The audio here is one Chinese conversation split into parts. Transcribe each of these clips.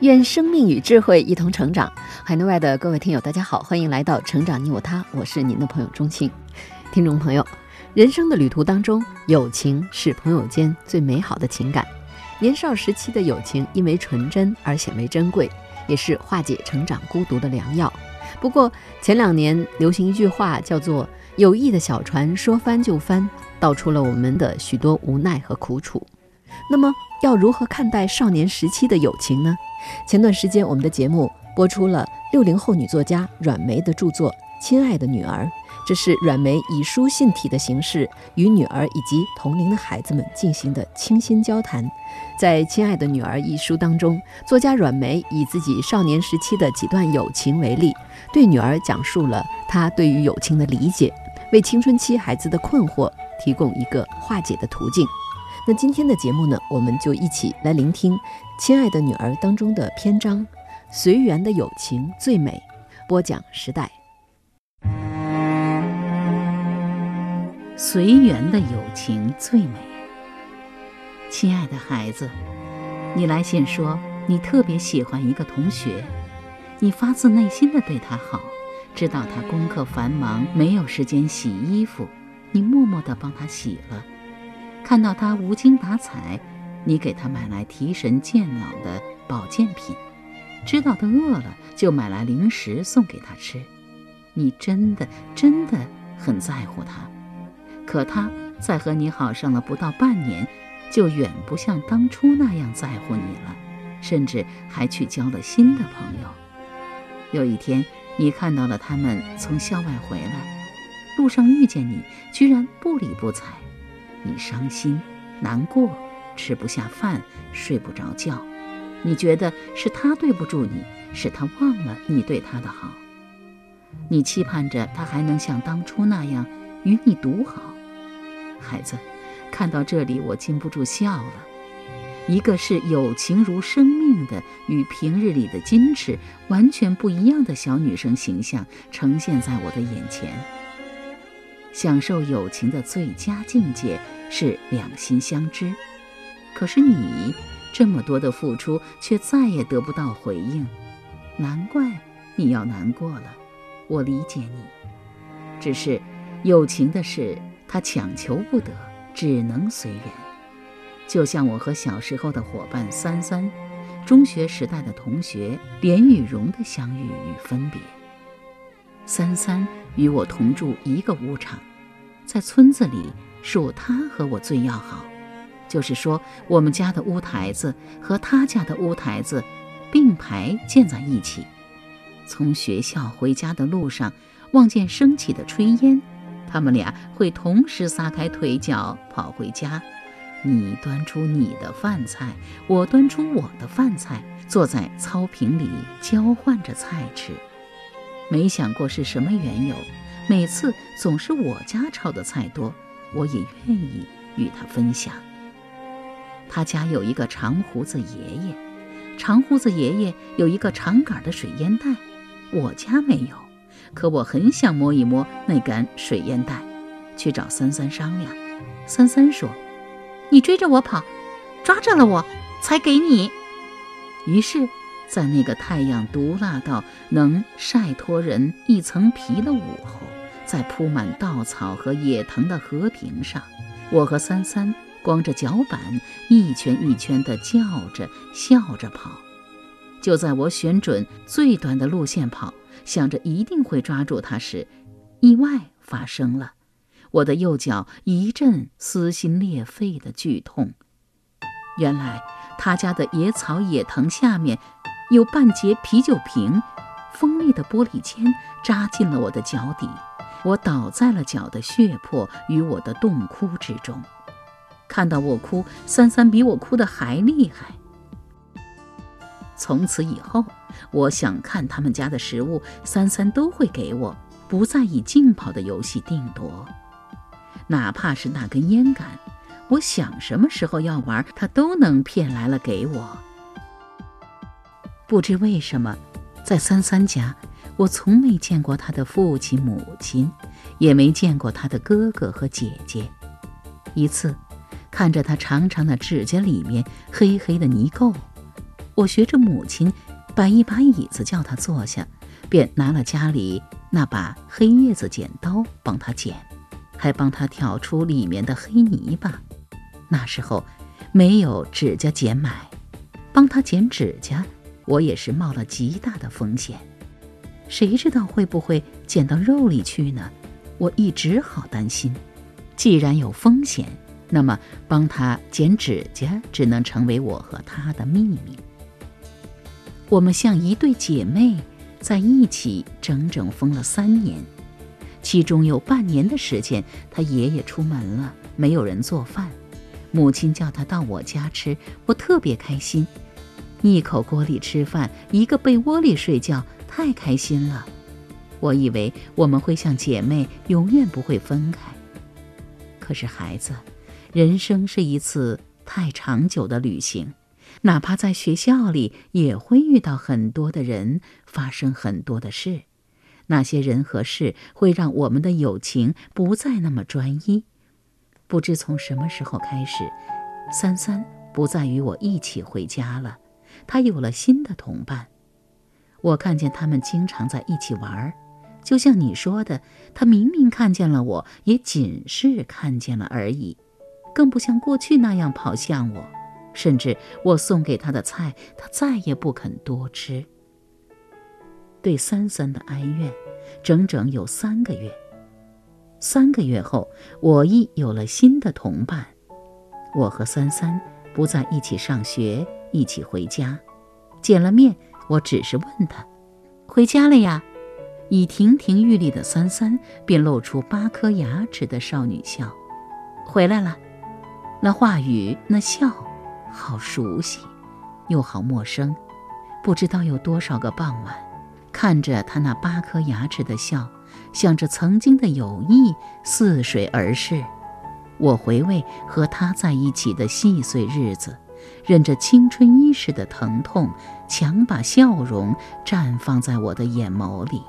愿生命与智慧一同成长。海内外的各位听友，大家好，欢迎来到《成长你我他》，我是您的朋友钟青。听众朋友，人生的旅途当中，友情是朋友间最美好的情感。年少时期的友情因为纯真而显为珍贵，也是化解成长孤独的良药。不过前两年流行一句话，叫做“友谊的小船说翻就翻”，道出了我们的许多无奈和苦楚。那么，要如何看待少年时期的友情呢？前段时间，我们的节目播出了六零后女作家阮梅的著作《亲爱的女儿》，这是阮梅以书信体的形式与女儿以及同龄的孩子们进行的倾心交谈。在《亲爱的女儿》一书当中，作家阮梅以自己少年时期的几段友情为例，对女儿讲述了她对于友情的理解，为青春期孩子的困惑提供一个化解的途径。那今天的节目呢，我们就一起来聆听《亲爱的女儿》当中的篇章《随缘的友情最美》，播讲时代。随缘的友情最美。亲爱的孩子，你来信说你特别喜欢一个同学，你发自内心的对他好，知道他功课繁忙，没有时间洗衣服，你默默的帮他洗了。看到他无精打采，你给他买来提神健脑的保健品；知道他饿了，就买来零食送给他吃。你真的真的很在乎他，可他在和你好上了不到半年，就远不像当初那样在乎你了，甚至还去交了新的朋友。有一天，你看到了他们从校外回来，路上遇见你，居然不理不睬。你伤心、难过，吃不下饭，睡不着觉。你觉得是他对不住你，是他忘了你对他的好。你期盼着他还能像当初那样与你独好。孩子，看到这里，我禁不住笑了。一个是友情如生命的，与平日里的矜持完全不一样的小女生形象呈现在我的眼前。享受友情的最佳境界是两心相知，可是你这么多的付出，却再也得不到回应，难怪你要难过了。我理解你，只是友情的事，他强求不得，只能随缘。就像我和小时候的伙伴三三，中学时代的同学连雨荣的相遇与分别。三三与我同住一个屋场，在村子里属他和我最要好。就是说，我们家的屋台子和他家的屋台子并排建在一起。从学校回家的路上，望见升起的炊烟，他们俩会同时撒开腿脚跑回家。你端出你的饭菜，我端出我的饭菜，坐在草坪里交换着菜吃。没想过是什么缘由，每次总是我家炒的菜多，我也愿意与他分享。他家有一个长胡子爷爷，长胡子爷爷有一个长杆的水烟袋，我家没有，可我很想摸一摸那杆水烟袋，去找三三商量。三三说：“你追着我跑，抓着了我才给你。”于是。在那个太阳毒辣到能晒脱人一层皮的午后，在铺满稻草和野藤的河坪上，我和三三光着脚板，一圈一圈地叫着、笑着跑。就在我选准最短的路线跑，想着一定会抓住他时，意外发生了，我的右脚一阵撕心裂肺的剧痛。原来他家的野草野藤下面。有半截啤酒瓶，锋利的玻璃尖扎进了我的脚底，我倒在了脚的血泊与我的洞窟之中。看到我哭，三三比我哭的还厉害。从此以后，我想看他们家的食物，三三都会给我，不再以竞跑的游戏定夺。哪怕是那根烟杆，我想什么时候要玩，他都能骗来了给我。不知为什么，在三三家，我从没见过他的父亲母亲，也没见过他的哥哥和姐姐。一次，看着他长长的指甲里面黑黑的泥垢。我学着母亲，摆一把椅子叫他坐下，便拿了家里那把黑叶子剪刀帮他剪，还帮他挑出里面的黑泥巴。那时候没有指甲剪买，帮他剪指甲，我也是冒了极大的风险。谁知道会不会剪到肉里去呢？我一直好担心。既然有风险，那么帮他剪指甲只能成为我和他的秘密。我们像一对姐妹，在一起整整疯了三年，其中有半年的时间，他爷爷出门了，没有人做饭，母亲叫他到我家吃，我特别开心，一口锅里吃饭，一个被窝里睡觉，太开心了。我以为我们会像姐妹，永远不会分开。可是孩子，人生是一次太长久的旅行。哪怕在学校里，也会遇到很多的人，发生很多的事。那些人和事会让我们的友情不再那么专一。不知从什么时候开始，三三不再与我一起回家了，他有了新的同伴。我看见他们经常在一起玩儿，就像你说的，他明明看见了我，也仅是看见了而已，更不像过去那样跑向我。甚至我送给他的菜，他再也不肯多吃。对三三的哀怨，整整有三个月。三个月后，我亦有了新的同伴。我和三三不在一起上学，一起回家。见了面，我只是问他：“回家了呀？”已亭亭玉立的三三便露出八颗牙齿的少女笑：“回来了。”那话语，那笑。好熟悉，又好陌生。不知道有多少个傍晚，看着他那八颗牙齿的笑，想着曾经的友谊似水而逝。我回味和他在一起的细碎日子，忍着青春伊始的疼痛，强把笑容绽放在我的眼眸里。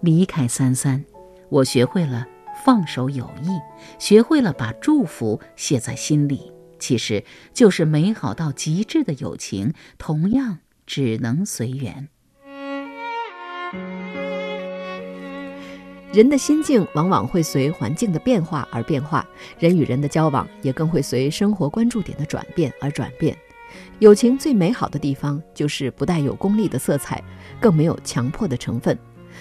离开三三，我学会了放手友谊，学会了把祝福写在心里。其实就是美好到极致的友情，同样只能随缘。人的心境往往会随环境的变化而变化，人与人的交往也更会随生活关注点的转变而转变。友情最美好的地方，就是不带有功利的色彩，更没有强迫的成分。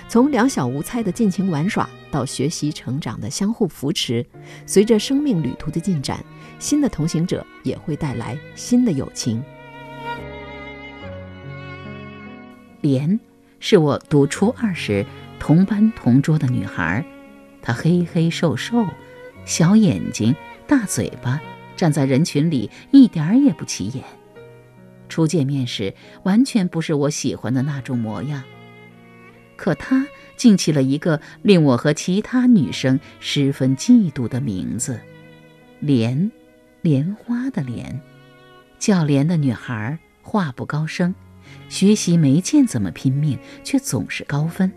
从两小无猜的尽情玩耍，到学习成长的相互扶持，随着生命旅途的进展，新的同行者也会带来新的友情。莲是我读初二时同班同桌的女孩，她黑黑瘦瘦，小眼睛，大嘴巴，站在人群里一点儿也不起眼。初见面时，完全不是我喜欢的那种模样。可她竟起了一个令我和其他女生十分嫉妒的名字——莲，莲花的莲。叫莲的女孩话不高声，学习没见怎么拼命，却总是高分。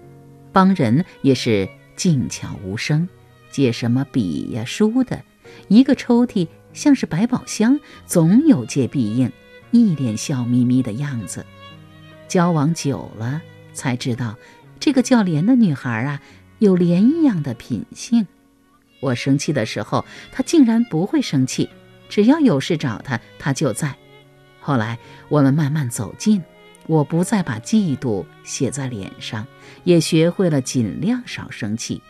帮人也是静悄无声，借什么笔呀书的，一个抽屉像是百宝箱，总有借必应，一脸笑眯眯的样子。交往久了，才知道。这个叫莲的女孩啊，有莲一样的品性。我生气的时候，她竟然不会生气；只要有事找她，她就在。后来我们慢慢走近，我不再把嫉妒写在脸上，也学会了尽量少生气。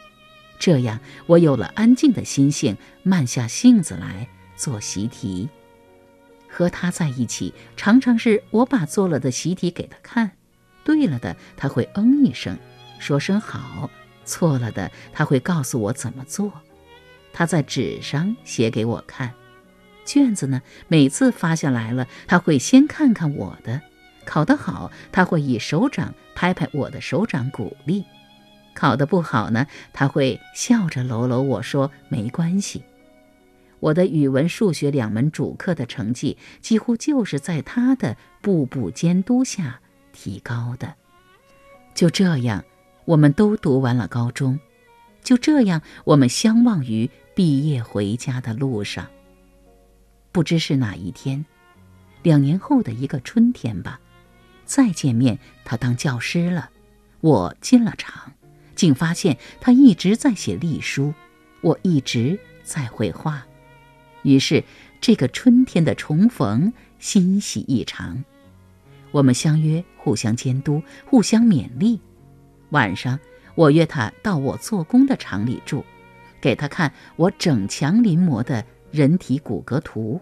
这样，我有了安静的心性，慢下性子来做习题。和他在一起，常常是我把做了的习题给他看。对了的，他会嗯一声，说声好；错了的，他会告诉我怎么做。他在纸上写给我看，卷子呢，每次发下来了，他会先看看我的，考得好，他会以手掌拍拍我的手掌鼓励；考得不好呢，他会笑着搂搂我说没关系。我的语文、数学两门主课的成绩，几乎就是在他的步步监督下提高的。就这样，我们都读完了高中。就这样，我们相望于毕业回家的路上。不知是哪一天，两年后的一个春天吧，再见面，他当教师了。我进了厂，竟发现他一直在写隶书，我一直在绘画。于是，这个春天的重逢欣喜异常。我们相约，互相监督，互相勉励。晚上，我约他到我做工的厂里住，给他看我整墙临摹的人体骨骼图，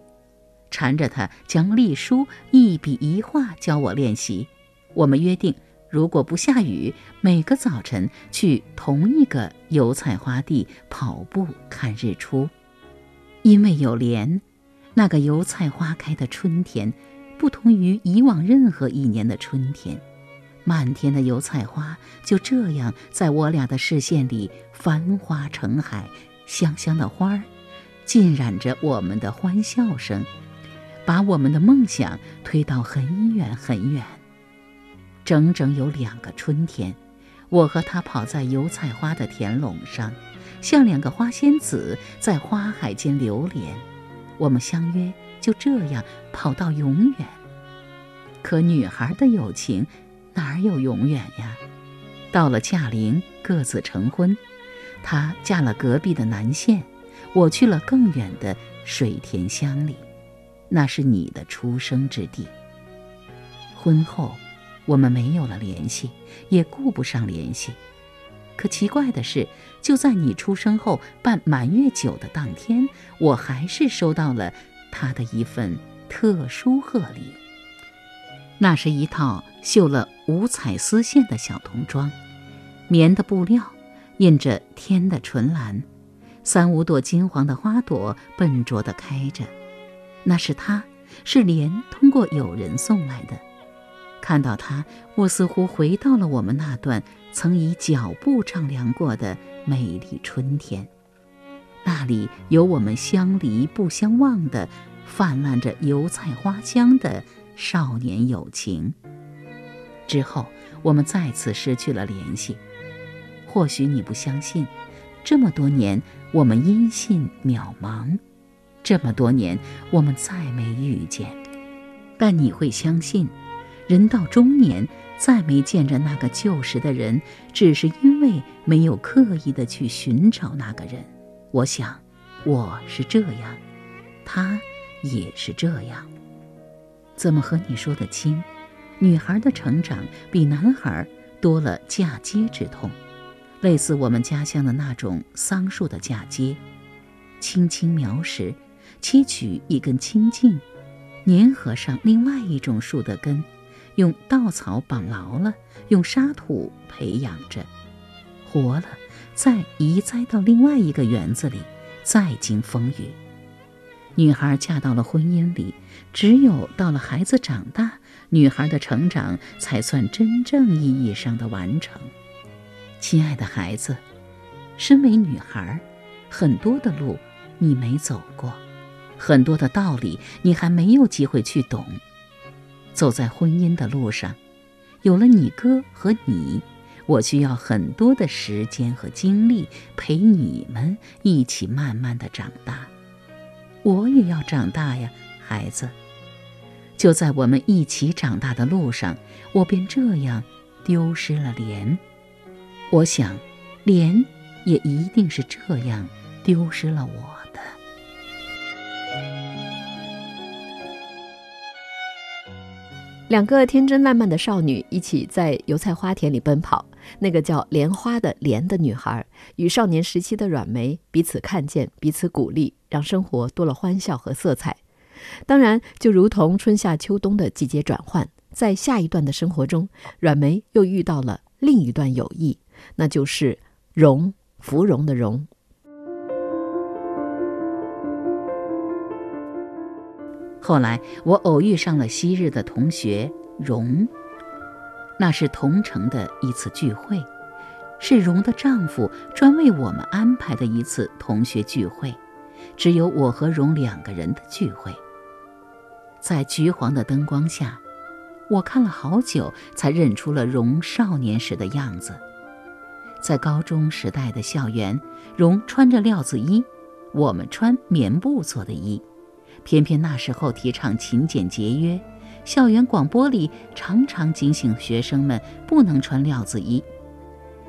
缠着他将隶书一笔一画教我练习。我们约定，如果不下雨，每个早晨去同一个油菜花地跑步看日出。因为有莲，那个油菜花开的春天，不同于以往任何一年的春天，漫天的油菜花就这样在我俩的视线里繁花成海，香香的花儿浸染着我们的欢笑声，把我们的梦想推到很远很远。整整有两个春天，我和他跑在油菜花的田垄上。像两个花仙子在花海间流连，我们相约就这样跑到永远。可女孩的友情哪有永远呀？到了嫁龄，各自成婚，她嫁了隔壁的南县，我去了更远的水田乡里，那是你的出生之地。婚后，我们没有了联系，也顾不上联系。可奇怪的是，就在你出生后办满月酒的当天，我还是收到了他的一份特殊贺礼。那是一套绣了五彩丝线的小童装，棉的布料，印着天的纯蓝，三五朵金黄的花朵笨拙地开着。那是他，是莲通过友人送来的。看到他，我似乎回到了我们那段曾以脚步丈量过的美丽春天。那里有我们相离不相忘的、泛滥着油菜花香的少年友情。之后，我们再次失去了联系。或许你不相信，这么多年我们音信渺茫，这么多年我们再没遇见。但你会相信。人到中年，再没见着那个旧时的人，只是因为没有刻意的去寻找那个人。我想，我是这样，他也是这样。怎么和你说得清？女孩的成长比男孩多了嫁接之痛，类似我们家乡的那种桑树的嫁接，轻轻描时，切取一根清净，粘合上另外一种树的根。用稻草绑牢了，用沙土培养着，活了，再移栽到另外一个园子里，再经风雨。女孩嫁到了婚姻里，只有到了孩子长大，女孩的成长才算真正意义上的完成。亲爱的孩子，身为女孩，很多的路你没走过，很多的道理你还没有机会去懂。走在婚姻的路上，有了你哥和你，我需要很多的时间和精力陪你们一起慢慢的长大。我也要长大呀，孩子。就在我们一起长大的路上，我便这样丢失了莲。我想，莲也一定是这样丢失了我。两个天真烂漫的少女一起在油菜花田里奔跑。那个叫莲花的莲的女孩，与少年时期的软梅彼此看见，彼此鼓励，让生活多了欢笑和色彩。当然，就如同春夏秋冬的季节转换，在下一段的生活中，软梅又遇到了另一段友谊，那就是荣芙蓉的荣。后来，我偶遇上了昔日的同学荣。那是同城的一次聚会，是荣的丈夫专为我们安排的一次同学聚会，只有我和荣两个人的聚会。在橘黄的灯光下，我看了好久，才认出了荣少年时的样子。在高中时代的校园，荣穿着料子衣，我们穿棉布做的衣。偏偏那时候提倡勤俭节约，校园广播里常常警醒学生们不能穿料子衣。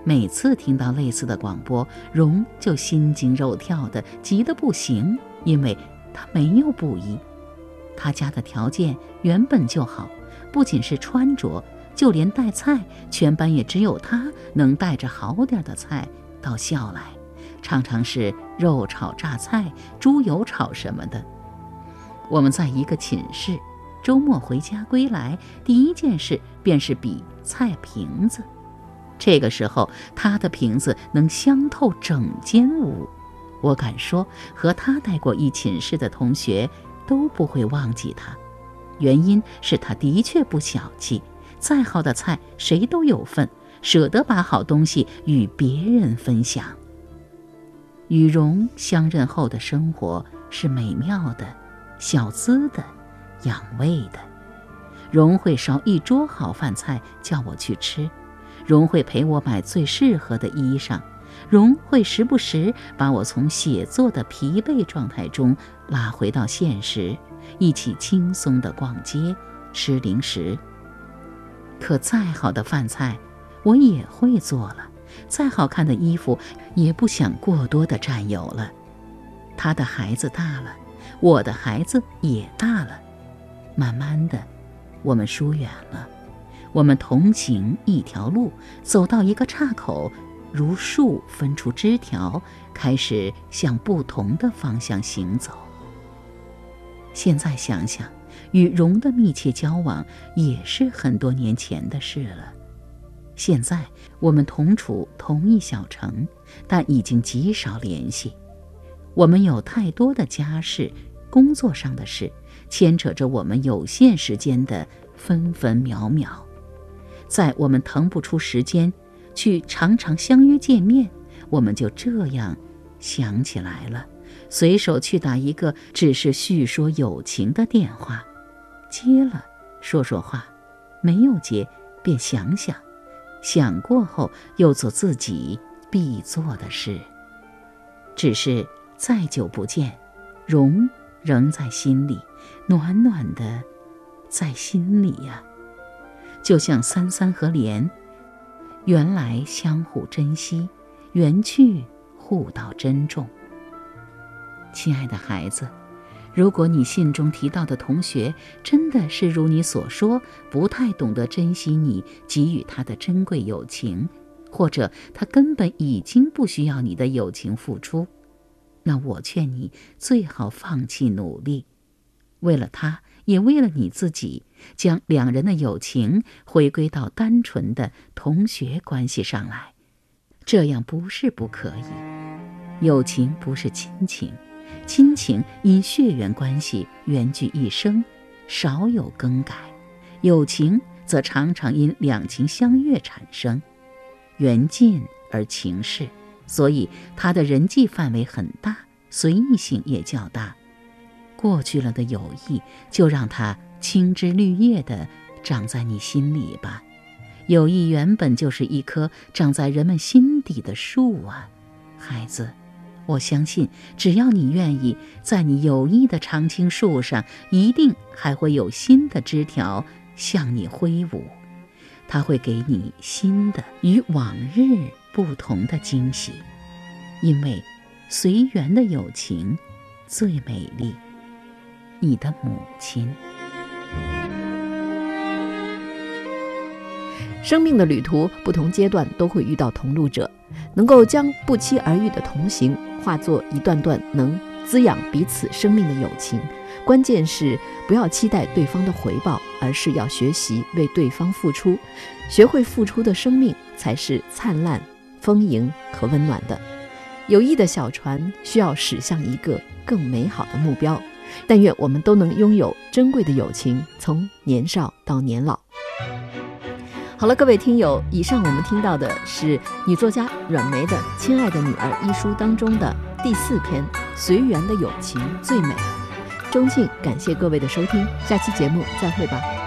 每次听到类似的广播，荣就心惊肉跳的，急得不行，因为他没有布衣。他家的条件原本就好，不仅是穿着，就连带菜，全班也只有他能带着好点的菜到校来，常常是肉炒榨菜、猪油炒什么的。我们在一个寝室，周末回家归来，第一件事便是比菜瓶子。这个时候，他的瓶子能香透整间屋。我敢说，和他待过一寝室的同学。都不会忘记他，原因是他的确不小气，再好的菜谁都有份，舍得把好东西与别人分享。与荣相认后的生活是美妙的、小资的、养胃的。荣会烧一桌好饭菜叫我去吃，荣会陪我买最适合的衣裳。荣会时不时把我从写作的疲惫状态中拉回到现实，一起轻松地逛街、吃零食。可再好的饭菜，我也会做了；再好看的衣服，也不想过多的占有了。他的孩子大了，我的孩子也大了，慢慢的，我们疏远了。我们同行一条路，走到一个岔口。如树分出枝条，开始向不同的方向行走。现在想想，与荣的密切交往也是很多年前的事了。现在我们同处同一小城，但已经极少联系。我们有太多的家事、工作上的事，牵扯着我们有限时间的分分秒秒。在我们腾不出时间。去常常相约见面，我们就这样想起来了，随手去打一个只是叙说友情的电话，接了说说话，没有接便想想，想过后又做自己必做的事。只是再久不见，容仍在心里，暖暖的，在心里呀，就像三三和莲。原来相互珍惜，缘去互道珍重。亲爱的孩子，如果你信中提到的同学真的是如你所说，不太懂得珍惜你给予他的珍贵友情，或者他根本已经不需要你的友情付出，那我劝你最好放弃努力，为了他。也为了你自己，将两人的友情回归到单纯的同学关系上来，这样不是不可以。友情不是亲情，亲情因血缘关系缘聚一生，少有更改；友情则常常因两情相悦产生，缘尽而情逝，所以他的人际范围很大，随意性也较大。过去了的友谊，就让它青枝绿叶的长在你心里吧。友谊原本就是一棵长在人们心底的树啊，孩子，我相信，只要你愿意，在你友谊的常青树上，一定还会有新的枝条向你挥舞，它会给你新的与往日不同的惊喜，因为随缘的友情最美丽。你的母亲。生命的旅途，不同阶段都会遇到同路者，能够将不期而遇的同行化作一段段能滋养彼此生命的友情。关键是不要期待对方的回报，而是要学习为对方付出。学会付出的生命，才是灿烂、丰盈和温暖的。友谊的小船需要驶向一个更美好的目标。但愿我们都能拥有珍贵的友情，从年少到年老。好了，各位听友，以上我们听到的是女作家阮梅的《亲爱的女儿》一书当中的第四篇《随缘的友情最美》。衷心感谢各位的收听，下期节目再会吧。